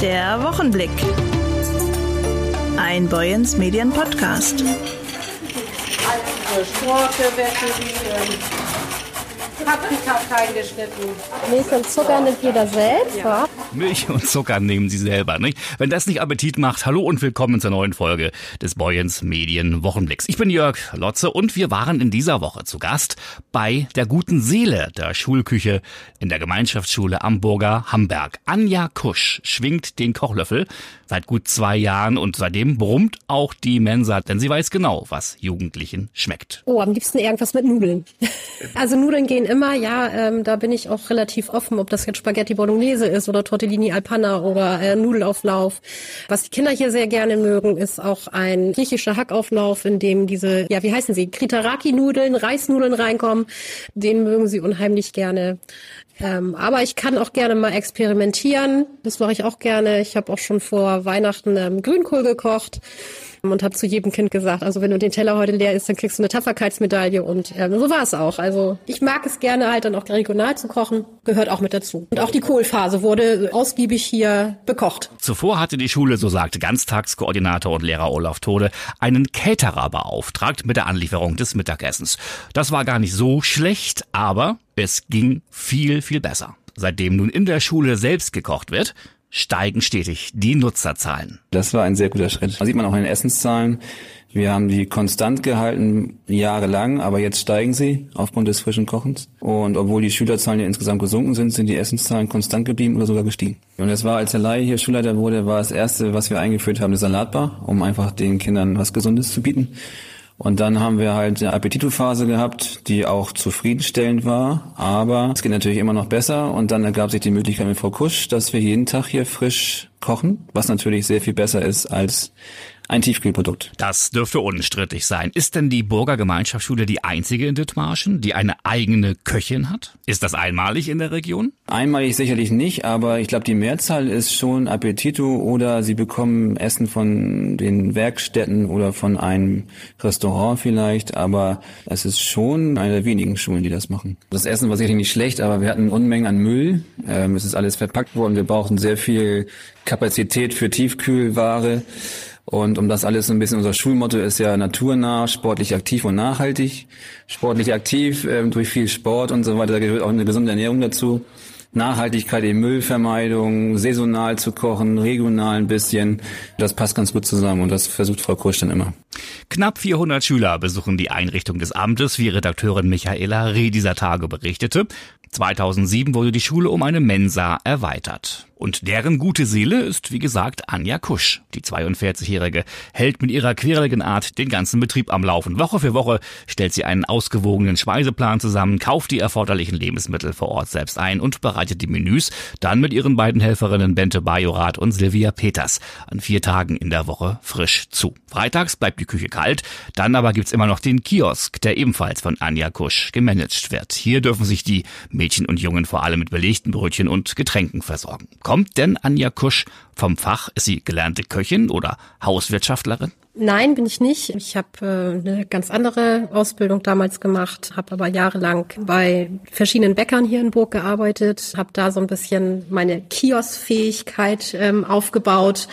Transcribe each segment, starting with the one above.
Der Wochenblick. Ein Boyens Medien Podcast. Sporte wetten, Paprika fein geschnitten. Milch und Zucker nimmt jeder selbst, ja. Milch und Zucker nehmen Sie selber, nicht? Wenn das nicht Appetit macht, hallo und willkommen zur neuen Folge des Boyens Medien Wochenblicks. Ich bin Jörg Lotze und wir waren in dieser Woche zu Gast bei der guten Seele der Schulküche in der Gemeinschaftsschule Amburger Hamberg. Anja Kusch schwingt den Kochlöffel seit gut zwei Jahren und seitdem brummt auch die Mensa, denn sie weiß genau, was Jugendlichen schmeckt. Oh, am liebsten irgendwas mit Nudeln. Also Nudeln gehen immer, ja, ähm, da bin ich auch relativ offen, ob das jetzt Spaghetti Bolognese ist oder Tortellini Alpanna oder äh, Nudelauflauf. Was die Kinder hier sehr gerne mögen, ist auch ein griechischer Hackauflauf, in dem diese, ja, wie heißen sie, Kritaraki-Nudeln, Reisnudeln reinkommen. Den mögen sie unheimlich gerne. Ähm, aber ich kann auch gerne mal experimentieren. Das mache ich auch gerne. Ich habe auch schon vor Weihnachten ähm, Grünkohl gekocht und habe zu jedem Kind gesagt, also wenn du den Teller heute leer isst, dann kriegst du eine Tapferkeitsmedaille und ähm, so war es auch. Also ich mag es gerne halt dann auch regional zu kochen, gehört auch mit dazu. Und auch die Kohlphase wurde ausgiebig hier bekocht. Zuvor hatte die Schule, so sagte Ganztagskoordinator und Lehrer Olaf Tode, einen Caterer beauftragt mit der Anlieferung des Mittagessens. Das war gar nicht so schlecht, aber es ging viel, viel besser. Seitdem nun in der Schule selbst gekocht wird, steigen stetig die Nutzerzahlen. Das war ein sehr guter Schritt. Das sieht man auch in den Essenszahlen. Wir haben die konstant gehalten jahrelang, aber jetzt steigen sie aufgrund des frischen Kochens. Und obwohl die Schülerzahlen ja insgesamt gesunken sind, sind die Essenszahlen konstant geblieben oder sogar gestiegen. Und es war, als der Laie hier Schulleiter wurde, war das erste, was wir eingeführt haben, eine Salatbar, um einfach den Kindern was Gesundes zu bieten. Und dann haben wir halt eine Appetitophase gehabt, die auch zufriedenstellend war. Aber es geht natürlich immer noch besser. Und dann ergab sich die Möglichkeit mit Frau Kusch, dass wir jeden Tag hier frisch kochen, was natürlich sehr viel besser ist als ein Tiefkühlprodukt. Das dürfte unstrittig sein. Ist denn die Burger Gemeinschaftsschule die einzige in Dithmarschen, die eine eigene Köchin hat? Ist das einmalig in der Region? Einmalig sicherlich nicht, aber ich glaube, die Mehrzahl ist schon Appetito oder sie bekommen Essen von den Werkstätten oder von einem Restaurant vielleicht, aber es ist schon eine der wenigen Schulen, die das machen. Das Essen war sicherlich nicht schlecht, aber wir hatten Unmengen an Müll. Ähm, es ist alles verpackt worden. Wir brauchten sehr viel Kapazität für Tiefkühlware. Und um das alles so ein bisschen, unser Schulmotto ist ja naturnah, sportlich aktiv und nachhaltig. Sportlich aktiv ähm, durch viel Sport und so weiter, da gehört auch eine gesunde Ernährung dazu. Nachhaltigkeit in Müllvermeidung, saisonal zu kochen, regional ein bisschen. Das passt ganz gut zusammen und das versucht Frau Kursch dann immer. Knapp 400 Schüler besuchen die Einrichtung des Amtes, wie Redakteurin Michaela Reh dieser Tage berichtete. 2007 wurde die Schule um eine Mensa erweitert. Und deren gute Seele ist, wie gesagt, Anja Kusch. Die 42-Jährige hält mit ihrer quirligen Art den ganzen Betrieb am Laufen. Woche für Woche stellt sie einen ausgewogenen Speiseplan zusammen, kauft die erforderlichen Lebensmittel vor Ort selbst ein und bereitet die Menüs dann mit ihren beiden Helferinnen Bente Bajorath und Silvia Peters an vier Tagen in der Woche frisch zu. Freitags bleibt die Küche kalt, dann aber gibt's immer noch den Kiosk, der ebenfalls von Anja Kusch gemanagt wird. Hier dürfen sich die Mädchen und Jungen vor allem mit belegten Brötchen und Getränken versorgen. Kommt denn Anja Kusch vom Fach? Ist sie gelernte Köchin oder Hauswirtschaftlerin? Nein, bin ich nicht. Ich habe äh, eine ganz andere Ausbildung damals gemacht, habe aber jahrelang bei verschiedenen Bäckern hier in Burg gearbeitet, habe da so ein bisschen meine Kioskfähigkeit ähm, aufgebaut,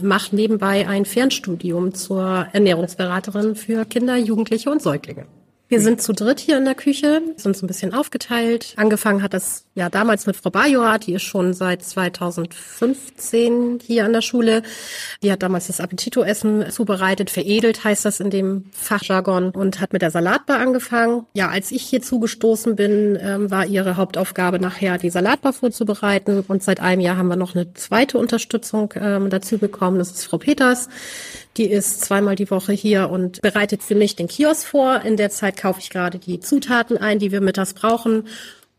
mache nebenbei ein Fernstudium zur Ernährungsberaterin für Kinder, Jugendliche und Säuglinge. Wir sind zu dritt hier in der Küche, sind so ein bisschen aufgeteilt. Angefangen hat das ja damals mit Frau Bajora, die ist schon seit 2015 hier an der Schule. Die hat damals das Appetito-Essen zubereitet, veredelt heißt das in dem Fachjargon und hat mit der Salatbar angefangen. Ja, als ich hier zugestoßen bin, ähm, war ihre Hauptaufgabe nachher die Salatbar vorzubereiten und seit einem Jahr haben wir noch eine zweite Unterstützung ähm, dazu bekommen. Das ist Frau Peters. Die ist zweimal die Woche hier und bereitet für mich den Kiosk vor. In der Zeit kaufe ich gerade die Zutaten ein, die wir mittags brauchen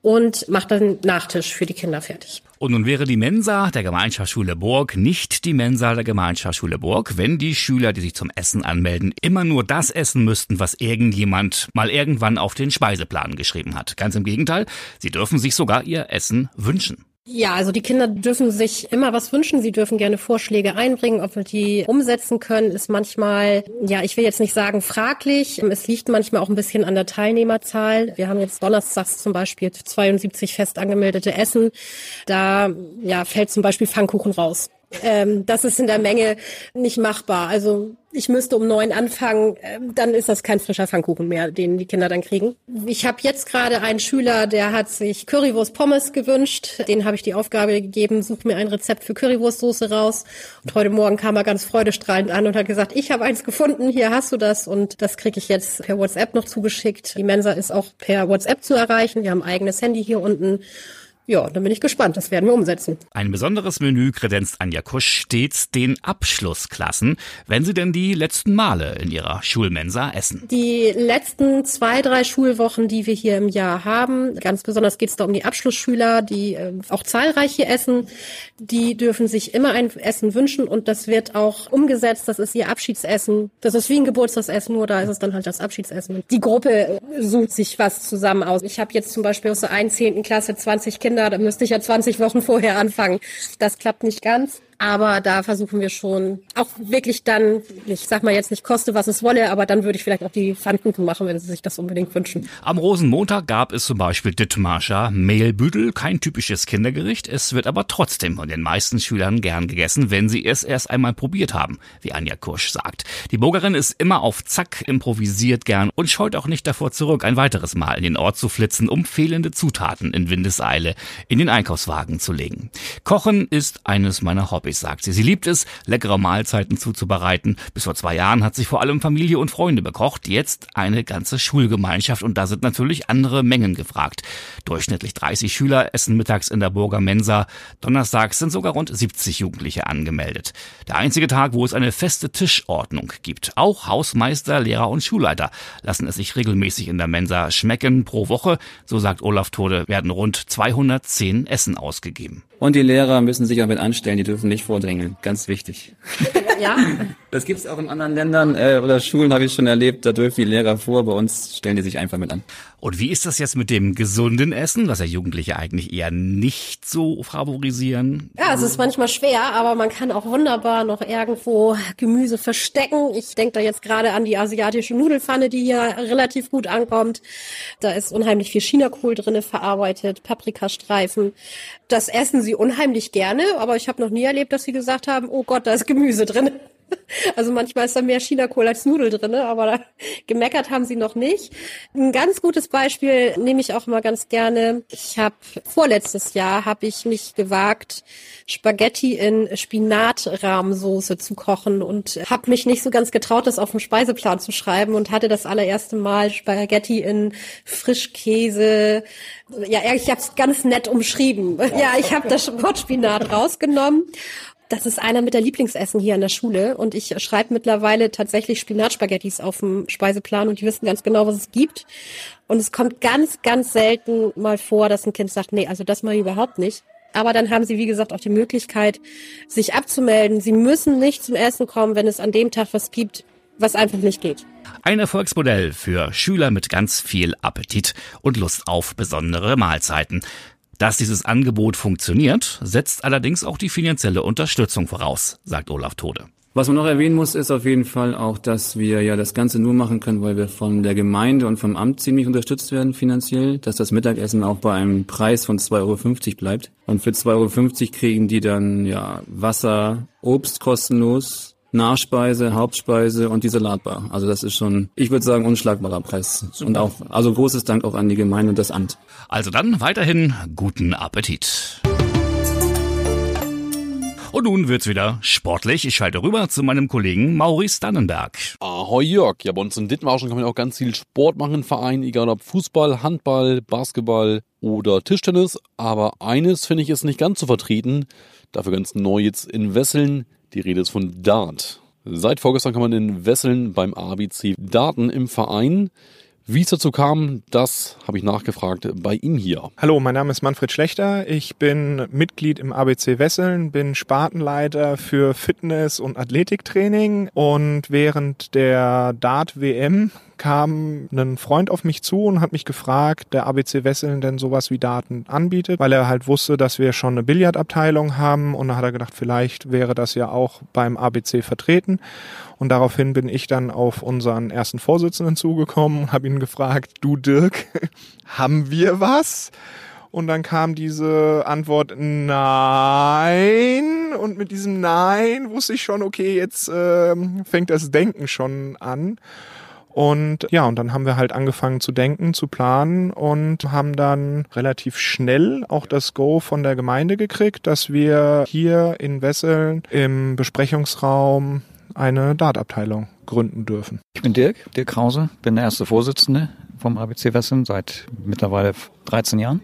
und mache dann Nachtisch für die Kinder fertig. Und nun wäre die Mensa der Gemeinschaftsschule Burg nicht die Mensa der Gemeinschaftsschule Burg, wenn die Schüler, die sich zum Essen anmelden, immer nur das essen müssten, was irgendjemand mal irgendwann auf den Speiseplan geschrieben hat. Ganz im Gegenteil, sie dürfen sich sogar ihr Essen wünschen. Ja, also die Kinder dürfen sich immer was wünschen. Sie dürfen gerne Vorschläge einbringen. Ob wir die umsetzen können, ist manchmal, ja, ich will jetzt nicht sagen fraglich. Es liegt manchmal auch ein bisschen an der Teilnehmerzahl. Wir haben jetzt donnerstags zum Beispiel 72 fest angemeldete Essen. Da ja, fällt zum Beispiel Pfannkuchen raus. Ähm, das ist in der Menge nicht machbar. Also ich müsste um neun anfangen, ähm, dann ist das kein frischer Pfannkuchen mehr, den die Kinder dann kriegen. Ich habe jetzt gerade einen Schüler, der hat sich Currywurst Pommes gewünscht. Den habe ich die Aufgabe gegeben, such mir ein Rezept für Currywurstsoße raus. Und heute Morgen kam er ganz freudestrahlend an und hat gesagt, ich habe eins gefunden, hier hast du das. Und das kriege ich jetzt per WhatsApp noch zugeschickt. Die Mensa ist auch per WhatsApp zu erreichen. Wir haben ein eigenes Handy hier unten. Ja, dann bin ich gespannt. Das werden wir umsetzen. Ein besonderes Menü kredenzt Anja Kusch stets den Abschlussklassen, wenn sie denn die letzten Male in ihrer Schulmensa essen. Die letzten zwei, drei Schulwochen, die wir hier im Jahr haben, ganz besonders geht es da um die Abschlussschüler, die äh, auch zahlreich hier essen. Die dürfen sich immer ein Essen wünschen und das wird auch umgesetzt. Das ist ihr Abschiedsessen. Das ist wie ein Geburtstagsessen, nur da ist es dann halt das Abschiedsessen. Die Gruppe sucht sich was zusammen aus. Ich habe jetzt zum Beispiel aus der 1. Klasse 20 Kinder Kinder, da müsste ich ja 20 Wochen vorher anfangen. Das klappt nicht ganz. Aber da versuchen wir schon auch wirklich dann, ich sag mal jetzt nicht koste, was es wolle, aber dann würde ich vielleicht auch die Pfannkuchen machen, wenn sie sich das unbedingt wünschen. Am Rosenmontag gab es zum Beispiel Dittmarscher Mehlbüdel, kein typisches Kindergericht. Es wird aber trotzdem von den meisten Schülern gern gegessen, wenn sie es erst einmal probiert haben, wie Anja Kursch sagt. Die Burgerin ist immer auf Zack, improvisiert gern und scheut auch nicht davor zurück, ein weiteres Mal in den Ort zu flitzen, um fehlende Zutaten in Windeseile in den Einkaufswagen zu legen. Kochen ist eines meiner Hobbys Hobbys, sagt sie. Sie liebt es, leckere Mahlzeiten zuzubereiten. Bis vor zwei Jahren hat sie vor allem Familie und Freunde bekocht. Jetzt eine ganze Schulgemeinschaft und da sind natürlich andere Mengen gefragt. Durchschnittlich 30 Schüler essen mittags in der Burger Mensa. Donnerstags sind sogar rund 70 Jugendliche angemeldet. Der einzige Tag, wo es eine feste Tischordnung gibt. Auch Hausmeister, Lehrer und Schulleiter lassen es sich regelmäßig in der Mensa schmecken. Pro Woche, so sagt Olaf Tode, werden rund 210 Essen ausgegeben. Und die Lehrer müssen sich auch mit anstellen, die dürfen nicht vordrängeln. Ganz wichtig. Ja. Das gibt's auch in anderen Ländern äh, oder Schulen, habe ich schon erlebt. Da dürfen die Lehrer vor, bei uns stellen die sich einfach mit an. Und wie ist das jetzt mit dem gesunden Essen, was ja Jugendliche eigentlich eher nicht so favorisieren? Ja, es ist manchmal schwer, aber man kann auch wunderbar noch irgendwo Gemüse verstecken. Ich denke da jetzt gerade an die asiatische Nudelfanne, die hier relativ gut ankommt. Da ist unheimlich viel Chinakohl drinne verarbeitet, Paprikastreifen. Das essen sie unheimlich gerne, aber ich habe noch nie erlebt, dass sie gesagt haben, oh Gott, da ist Gemüse drin. Also manchmal ist da mehr Chinakohl als Nudel drin, aber gemeckert haben sie noch nicht. Ein ganz gutes Beispiel nehme ich auch mal ganz gerne. Ich habe vorletztes Jahr habe ich mich gewagt, Spaghetti in Spinatrahmsoße zu kochen und habe mich nicht so ganz getraut, das auf dem Speiseplan zu schreiben und hatte das allererste Mal Spaghetti in Frischkäse. Ja, ich habe es ganz nett umschrieben. Ja, ich habe das Wort Spinat rausgenommen das ist einer mit der Lieblingsessen hier an der Schule und ich schreibe mittlerweile tatsächlich Spinatspaghettis auf dem Speiseplan und die wissen ganz genau, was es gibt. Und es kommt ganz, ganz selten mal vor, dass ein Kind sagt, nee, also das mal überhaupt nicht. Aber dann haben sie, wie gesagt, auch die Möglichkeit, sich abzumelden. Sie müssen nicht zum Essen kommen, wenn es an dem Tag was gibt, was einfach nicht geht. Ein Erfolgsmodell für Schüler mit ganz viel Appetit und Lust auf besondere Mahlzeiten. Dass dieses Angebot funktioniert, setzt allerdings auch die finanzielle Unterstützung voraus, sagt Olaf Tode. Was man noch erwähnen muss, ist auf jeden Fall auch, dass wir ja das Ganze nur machen können, weil wir von der Gemeinde und vom Amt ziemlich unterstützt werden finanziell, dass das Mittagessen auch bei einem Preis von 2,50 Euro bleibt. Und für 2,50 Euro kriegen die dann ja Wasser, Obst kostenlos, Nachspeise, Hauptspeise und die Salatbar. Also das ist schon, ich würde sagen, unschlagbarer Preis. Super. Und auch, also großes Dank auch an die Gemeinde und das Amt. Also dann weiterhin guten Appetit. Und nun wird's wieder sportlich. Ich schalte rüber zu meinem Kollegen Maurice Dannenberg. Ahoi Jörg. Ja, bei uns in Dithmarschen kann man auch ganz viel Sport machen im Verein, egal ob Fußball, Handball, Basketball oder Tischtennis. Aber eines finde ich ist nicht ganz zu vertreten. Dafür ganz neu jetzt in Wesseln die Rede ist von Dart. Seit vorgestern kann man in Wesseln beim ABC Daten im Verein. Wie es dazu kam, das habe ich nachgefragt bei ihm hier. Hallo, mein Name ist Manfred Schlechter. Ich bin Mitglied im ABC Wesseln, bin Spartenleiter für Fitness- und Athletiktraining und während der Dart-WM kam ein Freund auf mich zu und hat mich gefragt, der ABC Wesseln denn sowas wie Daten anbietet, weil er halt wusste, dass wir schon eine Billardabteilung haben und da hat er gedacht, vielleicht wäre das ja auch beim ABC vertreten. Und daraufhin bin ich dann auf unseren ersten Vorsitzenden zugekommen und habe ihn gefragt, du Dirk, haben wir was? Und dann kam diese Antwort Nein. Und mit diesem Nein wusste ich schon, okay, jetzt äh, fängt das Denken schon an. Und ja, und dann haben wir halt angefangen zu denken, zu planen und haben dann relativ schnell auch das Go von der Gemeinde gekriegt, dass wir hier in Wesseln im Besprechungsraum eine Dartabteilung gründen dürfen. Ich bin Dirk, Dirk Krause, bin der erste Vorsitzende vom ABC Wesseln seit mittlerweile 13 Jahren.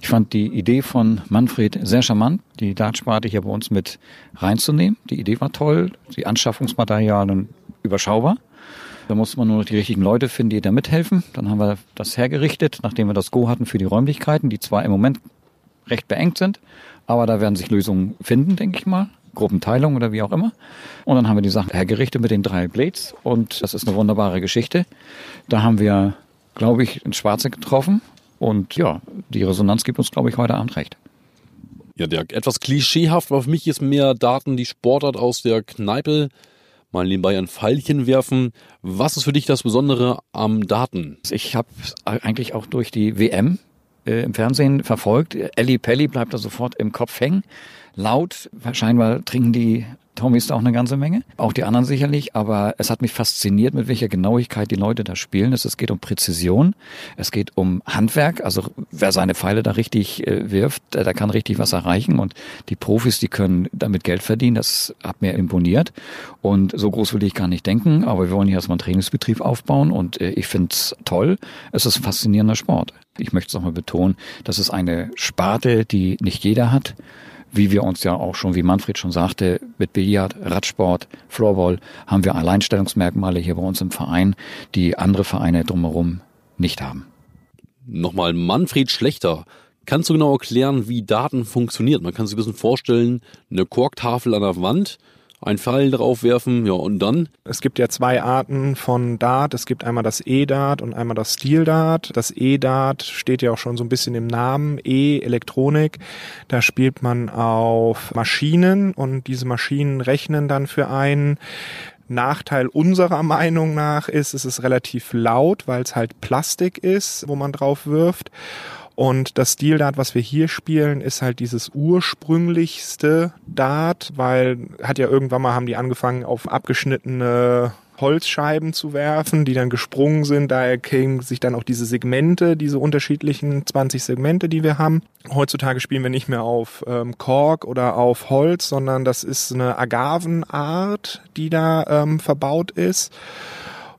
Ich fand die Idee von Manfred sehr charmant, die Dartsparte hier bei uns mit reinzunehmen. Die Idee war toll, die Anschaffungsmaterialien überschaubar. Da musste man nur noch die richtigen Leute finden, die da mithelfen. Dann haben wir das hergerichtet, nachdem wir das Go hatten für die Räumlichkeiten, die zwar im Moment recht beengt sind, aber da werden sich Lösungen finden, denke ich mal. Gruppenteilung oder wie auch immer. Und dann haben wir die Sachen hergerichtet mit den drei Blades und das ist eine wunderbare Geschichte. Da haben wir, glaube ich, ins Schwarze getroffen und ja, die Resonanz gibt uns, glaube ich, heute Abend recht. Ja, der etwas klischeehaft, aber für mich ist mehr Daten die Sportart aus der Kneipe mal nebenbei ein Pfeilchen werfen. Was ist für dich das Besondere am Daten? Ich habe eigentlich auch durch die WM äh, im Fernsehen verfolgt. Ellie Pelli bleibt da sofort im Kopf hängen. Laut, wahrscheinlich trinken die Da auch eine ganze Menge. Auch die anderen sicherlich, aber es hat mich fasziniert, mit welcher Genauigkeit die Leute da spielen. Es geht um Präzision, es geht um Handwerk. Also wer seine Pfeile da richtig äh, wirft, der, der kann richtig was erreichen. Und die Profis, die können damit Geld verdienen. Das hat mir imponiert. Und so groß will ich gar nicht denken, aber wir wollen hier erstmal einen Trainingsbetrieb aufbauen und äh, ich finde es toll. Es ist ein faszinierender Sport. Ich möchte es nochmal betonen, das ist eine Sparte, die nicht jeder hat wie wir uns ja auch schon, wie Manfred schon sagte, mit Billard, Radsport, Floorball haben wir Alleinstellungsmerkmale hier bei uns im Verein, die andere Vereine drumherum nicht haben. Nochmal Manfred Schlechter. Kannst du genau erklären, wie Daten funktioniert? Man kann sich ein bisschen vorstellen, eine Korktafel an der Wand, ein Pfeil draufwerfen, ja, und dann? Es gibt ja zwei Arten von Dart. Es gibt einmal das E-Dart und einmal das Stil-Dart. Das E-Dart steht ja auch schon so ein bisschen im Namen. E, Elektronik. Da spielt man auf Maschinen und diese Maschinen rechnen dann für einen. Nachteil unserer Meinung nach ist, es ist relativ laut, weil es halt Plastik ist, wo man drauf wirft. Und das Stil-Dart, was wir hier spielen, ist halt dieses ursprünglichste Dart, weil hat ja irgendwann mal haben die angefangen auf abgeschnittene Holzscheiben zu werfen, die dann gesprungen sind. Daher kämen sich dann auch diese Segmente, diese unterschiedlichen 20 Segmente, die wir haben. Heutzutage spielen wir nicht mehr auf ähm, Kork oder auf Holz, sondern das ist eine Agavenart, die da ähm, verbaut ist.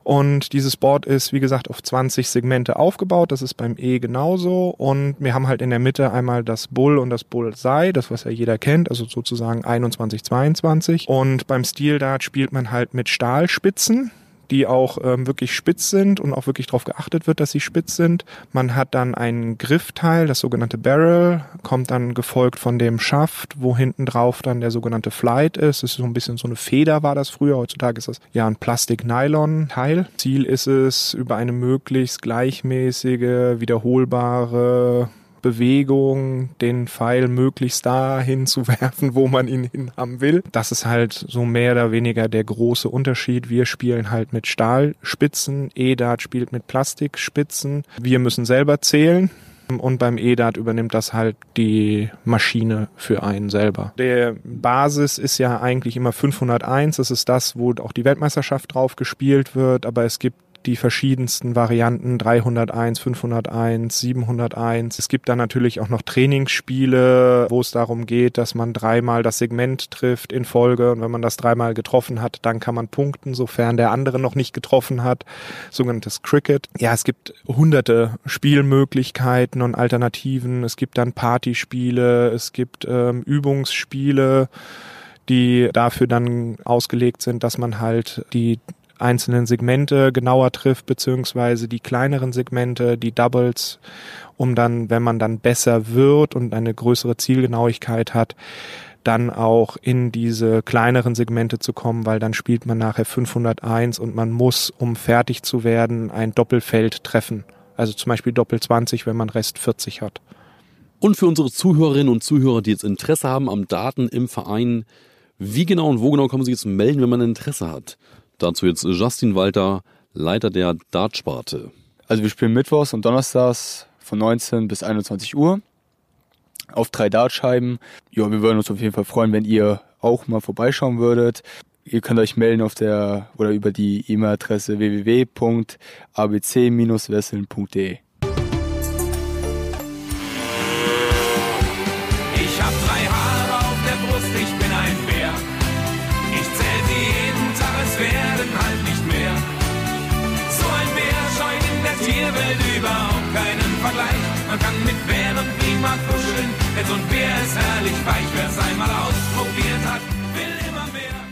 Und dieses Board ist, wie gesagt, auf 20 Segmente aufgebaut. Das ist beim E genauso. Und wir haben halt in der Mitte einmal das Bull und das Bullseye, das was ja jeder kennt, also sozusagen 21, 22. Und beim Steel Dart spielt man halt mit Stahlspitzen die auch ähm, wirklich spitz sind und auch wirklich darauf geachtet wird, dass sie spitz sind. Man hat dann ein Griffteil, das sogenannte Barrel, kommt dann gefolgt von dem Schaft, wo hinten drauf dann der sogenannte Flight ist. Das ist so ein bisschen so eine Feder war das früher. Heutzutage ist das ja ein Plastik-Nylon-Teil. Ziel ist es, über eine möglichst gleichmäßige, wiederholbare Bewegung den Pfeil möglichst dahin zu werfen, wo man ihn hin haben will. Das ist halt so mehr oder weniger der große Unterschied. Wir spielen halt mit Stahlspitzen, EDAT spielt mit Plastikspitzen. Wir müssen selber zählen. Und beim EDAT übernimmt das halt die Maschine für einen selber. Der Basis ist ja eigentlich immer 501. Das ist das, wo auch die Weltmeisterschaft drauf gespielt wird. Aber es gibt die verschiedensten Varianten 301, 501, 701. Es gibt dann natürlich auch noch Trainingsspiele, wo es darum geht, dass man dreimal das Segment trifft in Folge und wenn man das dreimal getroffen hat, dann kann man punkten, sofern der andere noch nicht getroffen hat. Sogenanntes Cricket. Ja, es gibt hunderte Spielmöglichkeiten und Alternativen. Es gibt dann Partyspiele, es gibt ähm, Übungsspiele die dafür dann ausgelegt sind, dass man halt die einzelnen Segmente genauer trifft, beziehungsweise die kleineren Segmente, die Doubles, um dann, wenn man dann besser wird und eine größere Zielgenauigkeit hat, dann auch in diese kleineren Segmente zu kommen, weil dann spielt man nachher 501 und man muss, um fertig zu werden, ein Doppelfeld treffen. Also zum Beispiel Doppel 20, wenn man Rest 40 hat. Und für unsere Zuhörerinnen und Zuhörer, die jetzt Interesse haben am Daten im Verein, wie genau und wo genau man sich jetzt melden, wenn man Interesse hat? Dazu jetzt Justin Walter, Leiter der Dartsparte. Also wir spielen mittwochs und donnerstags von 19 bis 21 Uhr auf drei Dartscheiben. Ja, wir würden uns auf jeden Fall freuen, wenn ihr auch mal vorbeischauen würdet. Ihr könnt euch melden auf der oder über die E-Mail-Adresse www.abc-wesseln.de. Man kann mit Bären prima kuscheln, denn so ein Bär ist herrlich weich. Wer's einmal ausprobiert hat.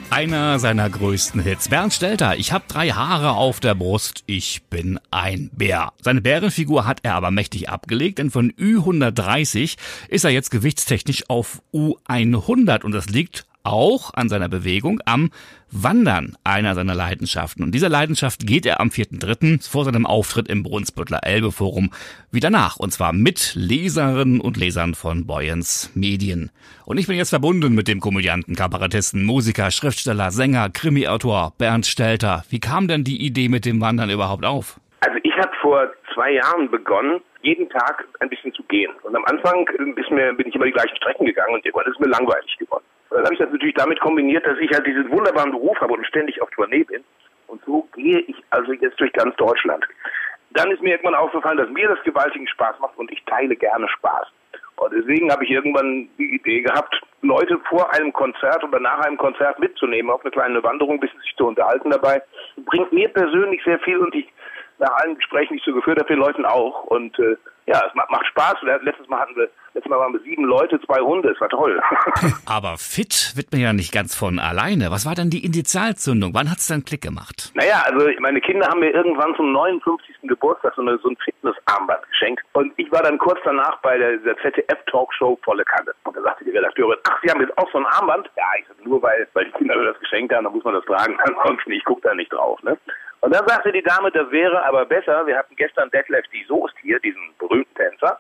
Einer seiner größten Hits. Bernd Stelter, ich hab drei Haare auf der Brust, ich bin ein Bär. Seine Bärenfigur hat er aber mächtig abgelegt, denn von Ü130 ist er jetzt gewichtstechnisch auf U100 und das liegt auch an seiner Bewegung am Wandern, einer seiner Leidenschaften. Und dieser Leidenschaft geht er am 4.3. vor seinem Auftritt im Brunsbüttler Elbe Forum wieder nach. Und zwar mit Leserinnen und Lesern von Boyens Medien. Und ich bin jetzt verbunden mit dem Komödianten, Kabarettisten, Musiker, Schriftsteller, Sänger, Krimiautor Bernd Stelter. Wie kam denn die Idee mit dem Wandern überhaupt auf? Also ich habe vor zwei Jahren begonnen, jeden Tag ein bisschen zu gehen. Und am Anfang ist mir, bin ich immer die gleichen Strecken gegangen und irgendwann ist mir langweilig geworden. Dann habe ich das natürlich damit kombiniert, dass ich halt diesen wunderbaren Beruf habe und ständig auf Tournee bin. Und so gehe ich also jetzt durch ganz Deutschland. Dann ist mir irgendwann aufgefallen, dass mir das gewaltigen Spaß macht und ich teile gerne Spaß. Und deswegen habe ich irgendwann die Idee gehabt, Leute vor einem Konzert oder nach einem Konzert mitzunehmen auf eine kleine Wanderung, ein bisschen sich zu unterhalten dabei. Bringt mir persönlich sehr viel und ich nach allen Gesprächen, die ich so geführt habe, den Leuten auch. Und äh, ja, es macht, macht Spaß. Letztes Mal hatten wir, letztes Mal waren wir sieben Leute, zwei Hunde. Es war toll. Aber fit wird man ja nicht ganz von alleine. Was war denn die Initialzündung? Wann hat's dann Klick gemacht? Naja, also meine Kinder haben mir irgendwann zum 59. Geburtstag so, eine, so ein Fitnessarmband geschenkt. Und ich war dann kurz danach bei der, der ZDF-Talkshow Volle Kanne. Und da sagte die Redakteurin, ach, Sie haben jetzt auch so ein Armband? Ja, ich sag, nur weil, weil die Kinder mir das geschenkt haben, dann muss man das tragen. Ansonsten, ich gucke da nicht drauf. Ne? Und dann sagte die Dame, das wäre aber besser. Wir hatten gestern Detlef die Soest hier, diesen berühmten Tänzer.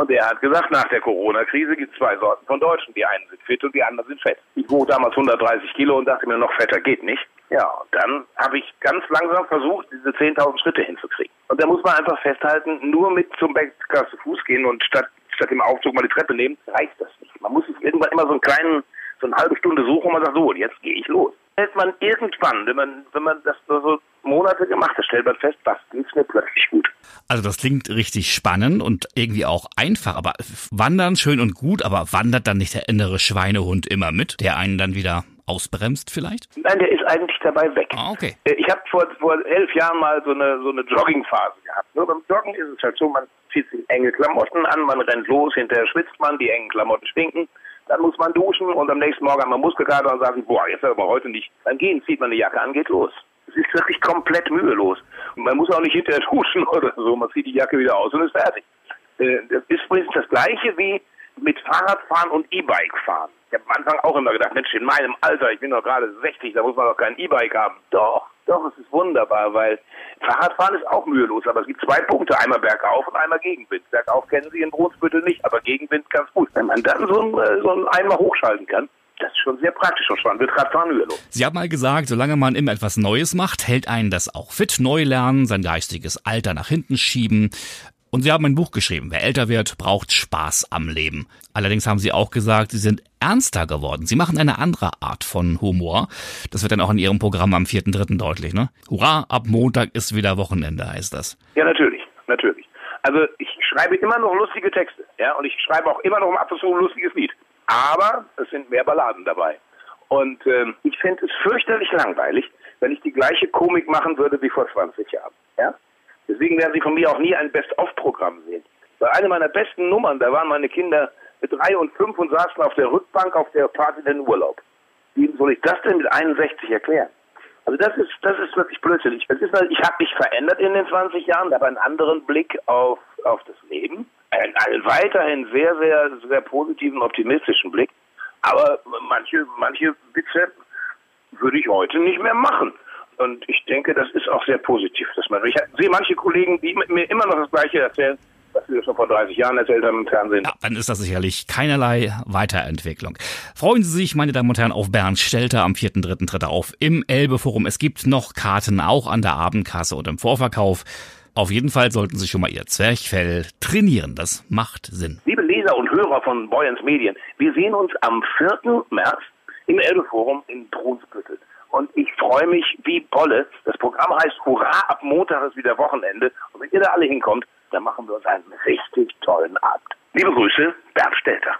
Und der hat gesagt, nach der Corona-Krise gibt es zwei Sorten von Deutschen. Die einen sind fit und die anderen sind fett. Ich wog damals 130 Kilo und dachte mir, noch fetter geht nicht. Ja, und dann habe ich ganz langsam versucht, diese 10.000 Schritte hinzukriegen. Und da muss man einfach festhalten, nur mit zum Bäcker zu Fuß gehen und statt, statt dem Aufzug mal die Treppe nehmen, reicht das nicht. Man muss sich irgendwann immer so einen kleinen, so eine halbe Stunde suchen und man sagt, so, und jetzt gehe ich los. Hält man irgendwann, wenn man, wenn man das so Monate gemacht hat, stellt man fest, das geht mir plötzlich gut. Also das klingt richtig spannend und irgendwie auch einfach, aber wandern schön und gut, aber wandert dann nicht der innere Schweinehund immer mit, der einen dann wieder ausbremst vielleicht? Nein, der ist eigentlich dabei weg. Ah, okay. Ich habe vor, vor elf Jahren mal so eine, so eine Joggingphase gehabt. Nur beim Joggen ist es halt so, man zieht sich enge Klamotten an, man rennt los, hinterher schwitzt man, die engen Klamotten stinken. Dann muss man duschen und am nächsten Morgen hat man Muskelkater und sagt, boah, jetzt aber heute nicht. Dann gehen, zieht man eine Jacke an, geht los. Es ist wirklich komplett mühelos. Und man muss auch nicht hinterher duschen oder so. Man zieht die Jacke wieder aus und ist fertig. Das ist übrigens das Gleiche wie mit Fahrradfahren und E-Bike fahren. Ich habe am Anfang auch immer gedacht, Mensch, in meinem Alter, ich bin doch gerade 60, da muss man doch kein E-Bike haben. Doch, doch, es ist wunderbar, weil Fahrradfahren ist auch mühelos, aber es gibt zwei Punkte, einmal bergauf und einmal Gegenwind. Bergauf kennen Sie in Brunsbüttel nicht, aber Gegenwind ganz gut. Wenn man dann so einen, so einen Eimer hochschalten kann, das ist schon sehr praktisch und spannend. Wird Radfahren mühelos. Sie haben mal gesagt, solange man immer etwas Neues macht, hält einen das auch fit. Neu lernen, sein geistiges Alter nach hinten schieben. Und Sie haben ein Buch geschrieben. Wer älter wird, braucht Spaß am Leben. Allerdings haben Sie auch gesagt, Sie sind ernster geworden. Sie machen eine andere Art von Humor. Das wird dann auch in Ihrem Programm am 4.3. deutlich, ne? Hurra, ab Montag ist wieder Wochenende, heißt das. Ja, natürlich, natürlich. Also ich schreibe immer noch lustige Texte, ja, und ich schreibe auch immer noch ab und zu ein lustiges Lied. Aber es sind mehr Balladen dabei. Und ähm, ich fände es fürchterlich langweilig, wenn ich die gleiche Komik machen würde wie vor 20 Jahren. Ja? Deswegen werden Sie von mir auch nie ein Best-of-Programm sehen. Bei einer meiner besten Nummern, da waren meine Kinder mit drei und fünf und saßen auf der Rückbank auf der Fahrt in den Urlaub. Wie soll ich das denn mit 61 erklären? Also das ist das ist wirklich blödsinnig. Halt, ich habe mich verändert in den 20 Jahren, aber einen anderen Blick auf auf das Leben, einen, einen weiterhin sehr sehr sehr positiven, optimistischen Blick. Aber manche manche Witze würde ich heute nicht mehr machen. Und ich denke, das ist auch sehr positiv, dass man. Ich sehe manche Kollegen, die mir immer noch das Gleiche erzählen, was wir schon vor 30 Jahren erzählt haben im Fernsehen. Ja, dann ist das sicherlich keinerlei Weiterentwicklung. Freuen Sie sich, meine Damen und Herren, auf Bernd Stelter am 4.3. tritt er auf im Elbe Forum. Es gibt noch Karten auch an der Abendkasse und im Vorverkauf. Auf jeden Fall sollten Sie schon mal Ihr Zwerchfell trainieren. Das macht Sinn. Liebe Leser und Hörer von Boyens Medien, wir sehen uns am 4. März im Elbe-Forum in Brunsbüttel. Und ich freue mich wie Bolle. Das Programm heißt Hurra, ab Montag ist wieder Wochenende. Und wenn ihr da alle hinkommt, dann machen wir uns einen richtig tollen Abend. Liebe Grüße, Bernd Stelter.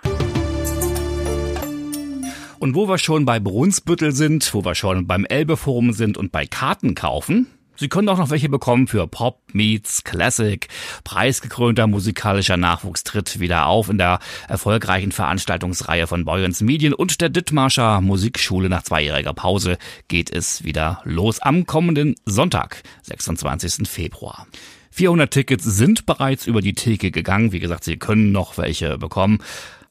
Und wo wir schon bei Brunsbüttel sind, wo wir schon beim Elbe-Forum sind und bei Karten kaufen, Sie können auch noch welche bekommen für Pop Meets Classic. Preisgekrönter musikalischer Nachwuchs tritt wieder auf in der erfolgreichen Veranstaltungsreihe von Boyens Medien und der Dithmarscher Musikschule. Nach zweijähriger Pause geht es wieder los am kommenden Sonntag, 26. Februar. 400 Tickets sind bereits über die Theke gegangen. Wie gesagt, Sie können noch welche bekommen.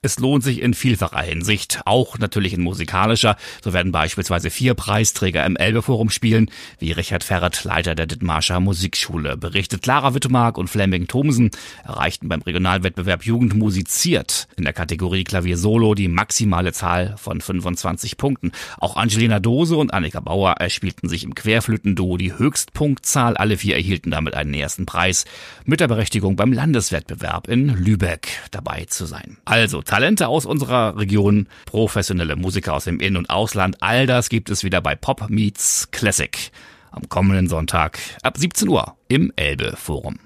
Es lohnt sich in vielfacher Hinsicht, auch natürlich in musikalischer. So werden beispielsweise vier Preisträger im Elbe-Forum spielen, wie Richard Ferret, Leiter der Dithmarscher Musikschule, berichtet. Clara Wittemark und Flemming Thomsen erreichten beim Regionalwettbewerb Jugend musiziert in der Kategorie Klavier Solo die maximale Zahl von 25 Punkten. Auch Angelina Dose und Annika Bauer erspielten sich im Querflötenduo die Höchstpunktzahl. Alle vier erhielten damit einen ersten Preis mit der Berechtigung beim Landeswettbewerb in Lübeck dabei zu sein. Also Talente aus unserer Region, professionelle Musiker aus dem In- und Ausland, all das gibt es wieder bei Pop Meets Classic am kommenden Sonntag ab 17 Uhr im Elbe Forum.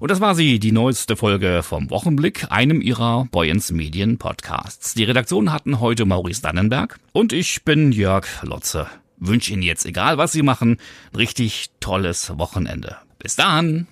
Und das war sie, die neueste Folge vom Wochenblick, einem ihrer Boyens Medien Podcasts. Die Redaktion hatten heute Maurice Dannenberg und ich bin Jörg Lotze. Wünsche Ihnen jetzt, egal was Sie machen, ein richtig tolles Wochenende. Bis dann!